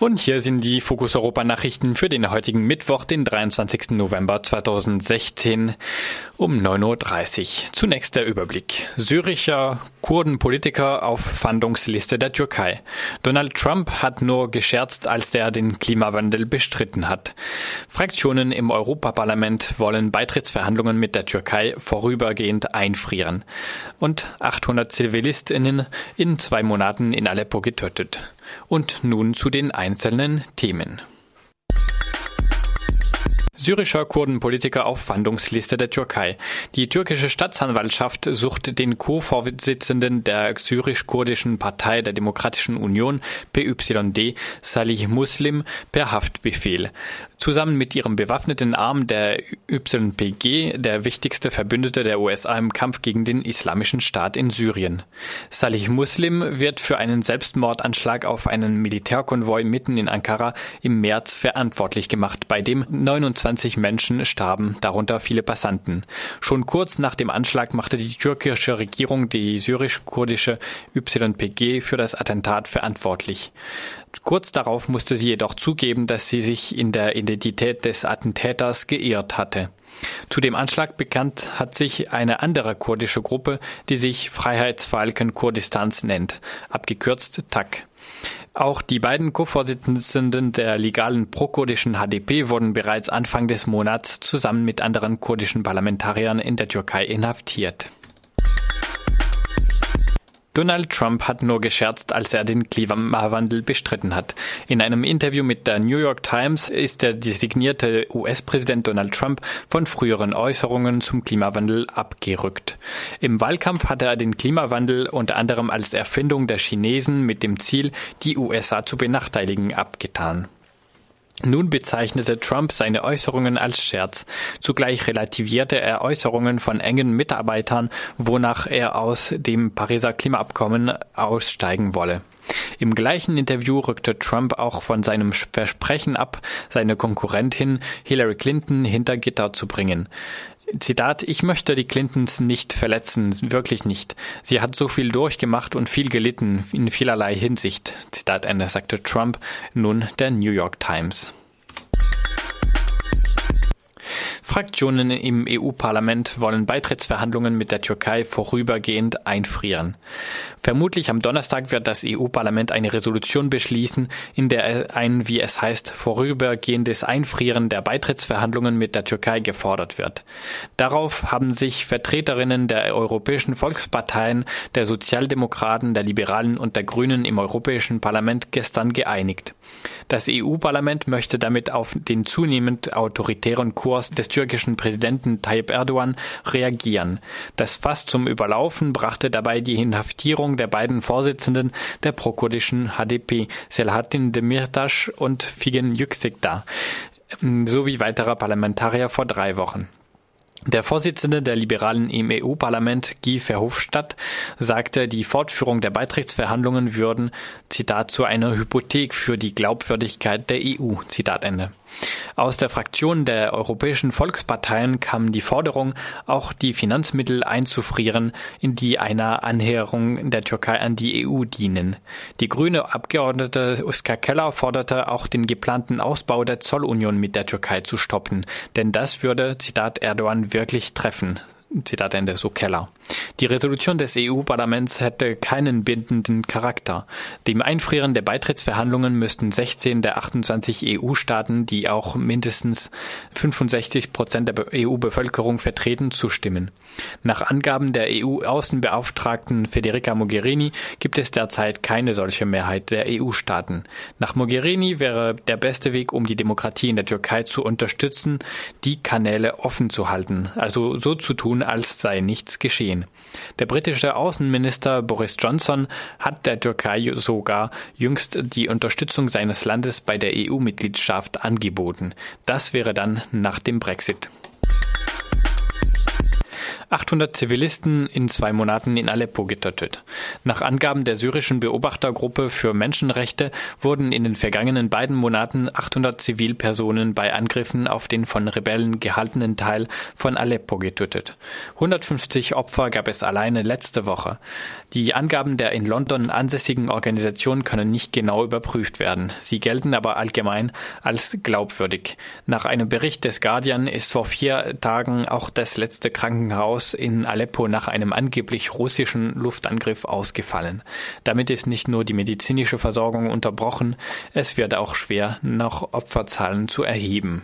Und hier sind die Fokus Europa Nachrichten für den heutigen Mittwoch, den 23. November 2016 um 9.30 Uhr. Zunächst der Überblick. Syrischer Kurdenpolitiker auf Fahndungsliste der Türkei. Donald Trump hat nur gescherzt, als er den Klimawandel bestritten hat. Fraktionen im Europaparlament wollen Beitrittsverhandlungen mit der Türkei vorübergehend einfrieren. Und 800 Zivilistinnen in zwei Monaten in Aleppo getötet. Und nun zu den einzelnen Themen. Syrischer Kurdenpolitiker auf Fahndungsliste der Türkei. Die türkische Staatsanwaltschaft sucht den Co-Vorsitzenden der syrisch-kurdischen Partei der Demokratischen Union PYD, Salih Muslim, per Haftbefehl. Zusammen mit ihrem bewaffneten Arm der YPG der wichtigste Verbündete der USA im Kampf gegen den Islamischen Staat in Syrien. Salih Muslim wird für einen Selbstmordanschlag auf einen Militärkonvoi mitten in Ankara im März verantwortlich gemacht, bei dem 29 Menschen starben, darunter viele Passanten. Schon kurz nach dem Anschlag machte die türkische Regierung die syrisch-kurdische YPG für das Attentat verantwortlich. Kurz darauf musste sie jedoch zugeben, dass sie sich in der Identität des Attentäters geirrt hatte. Zu dem Anschlag bekannt hat sich eine andere kurdische Gruppe, die sich Freiheitsfalken Kurdistans nennt, abgekürzt TAK. Auch die beiden Co-Vorsitzenden der legalen prokurdischen HDP wurden bereits Anfang des Monats zusammen mit anderen kurdischen Parlamentariern in der Türkei inhaftiert. Donald Trump hat nur gescherzt, als er den Klimawandel bestritten hat. In einem Interview mit der New York Times ist der designierte US-Präsident Donald Trump von früheren Äußerungen zum Klimawandel abgerückt. Im Wahlkampf hatte er den Klimawandel unter anderem als Erfindung der Chinesen mit dem Ziel, die USA zu benachteiligen, abgetan. Nun bezeichnete Trump seine Äußerungen als Scherz. Zugleich relativierte er Äußerungen von engen Mitarbeitern, wonach er aus dem Pariser Klimaabkommen aussteigen wolle. Im gleichen Interview rückte Trump auch von seinem Versprechen ab, seine Konkurrentin Hillary Clinton hinter Gitter zu bringen. Zitat, ich möchte die Clintons nicht verletzen, wirklich nicht. Sie hat so viel durchgemacht und viel gelitten in vielerlei Hinsicht. Zitat Ende, sagte Trump nun der New York Times. Fraktionen im EU-Parlament wollen Beitrittsverhandlungen mit der Türkei vorübergehend einfrieren. Vermutlich am Donnerstag wird das EU-Parlament eine Resolution beschließen, in der ein, wie es heißt, vorübergehendes Einfrieren der Beitrittsverhandlungen mit der Türkei gefordert wird. Darauf haben sich Vertreterinnen der europäischen Volksparteien, der Sozialdemokraten, der Liberalen und der Grünen im Europäischen Parlament gestern geeinigt. Das EU-Parlament möchte damit auf den zunehmend autoritären Kurs des türkischen Präsidenten Tayyip Erdogan reagieren. Das Fass zum Überlaufen brachte dabei die Inhaftierung der beiden Vorsitzenden der prokurdischen HDP, Selahattin Demirtas und Figen Yüksekdar, sowie weiterer Parlamentarier vor drei Wochen. Der Vorsitzende der Liberalen im EU-Parlament, Guy Verhofstadt, sagte, die Fortführung der Beitrittsverhandlungen würden, Zitat, zu einer Hypothek für die Glaubwürdigkeit der EU, Zitat Ende. Aus der Fraktion der europäischen Volksparteien kam die Forderung, auch die Finanzmittel einzufrieren, in die einer Annäherung der Türkei an die EU dienen. Die grüne Abgeordnete Oskar Keller forderte auch den geplanten Ausbau der Zollunion mit der Türkei zu stoppen, denn das würde, Zitat Erdogan, wirklich treffen. Zitat Ende, so Keller. Die Resolution des EU-Parlaments hätte keinen bindenden Charakter. Dem Einfrieren der Beitrittsverhandlungen müssten 16 der 28 EU-Staaten, die auch mindestens 65 Prozent der EU-Bevölkerung vertreten, zustimmen. Nach Angaben der EU-Außenbeauftragten Federica Mogherini gibt es derzeit keine solche Mehrheit der EU-Staaten. Nach Mogherini wäre der beste Weg, um die Demokratie in der Türkei zu unterstützen, die Kanäle offen zu halten, also so zu tun, als sei nichts geschehen. Der britische Außenminister Boris Johnson hat der Türkei sogar jüngst die Unterstützung seines Landes bei der EU-Mitgliedschaft angeboten. Das wäre dann nach dem Brexit. 800 Zivilisten in zwei Monaten in Aleppo getötet. Nach Angaben der syrischen Beobachtergruppe für Menschenrechte wurden in den vergangenen beiden Monaten 800 Zivilpersonen bei Angriffen auf den von Rebellen gehaltenen Teil von Aleppo getötet. 150 Opfer gab es alleine letzte Woche. Die Angaben der in London ansässigen Organisation können nicht genau überprüft werden. Sie gelten aber allgemein als glaubwürdig. Nach einem Bericht des Guardian ist vor vier Tagen auch das letzte Krankenhaus Haus in Aleppo nach einem angeblich russischen Luftangriff ausgefallen. Damit ist nicht nur die medizinische Versorgung unterbrochen, es wird auch schwer, noch Opferzahlen zu erheben.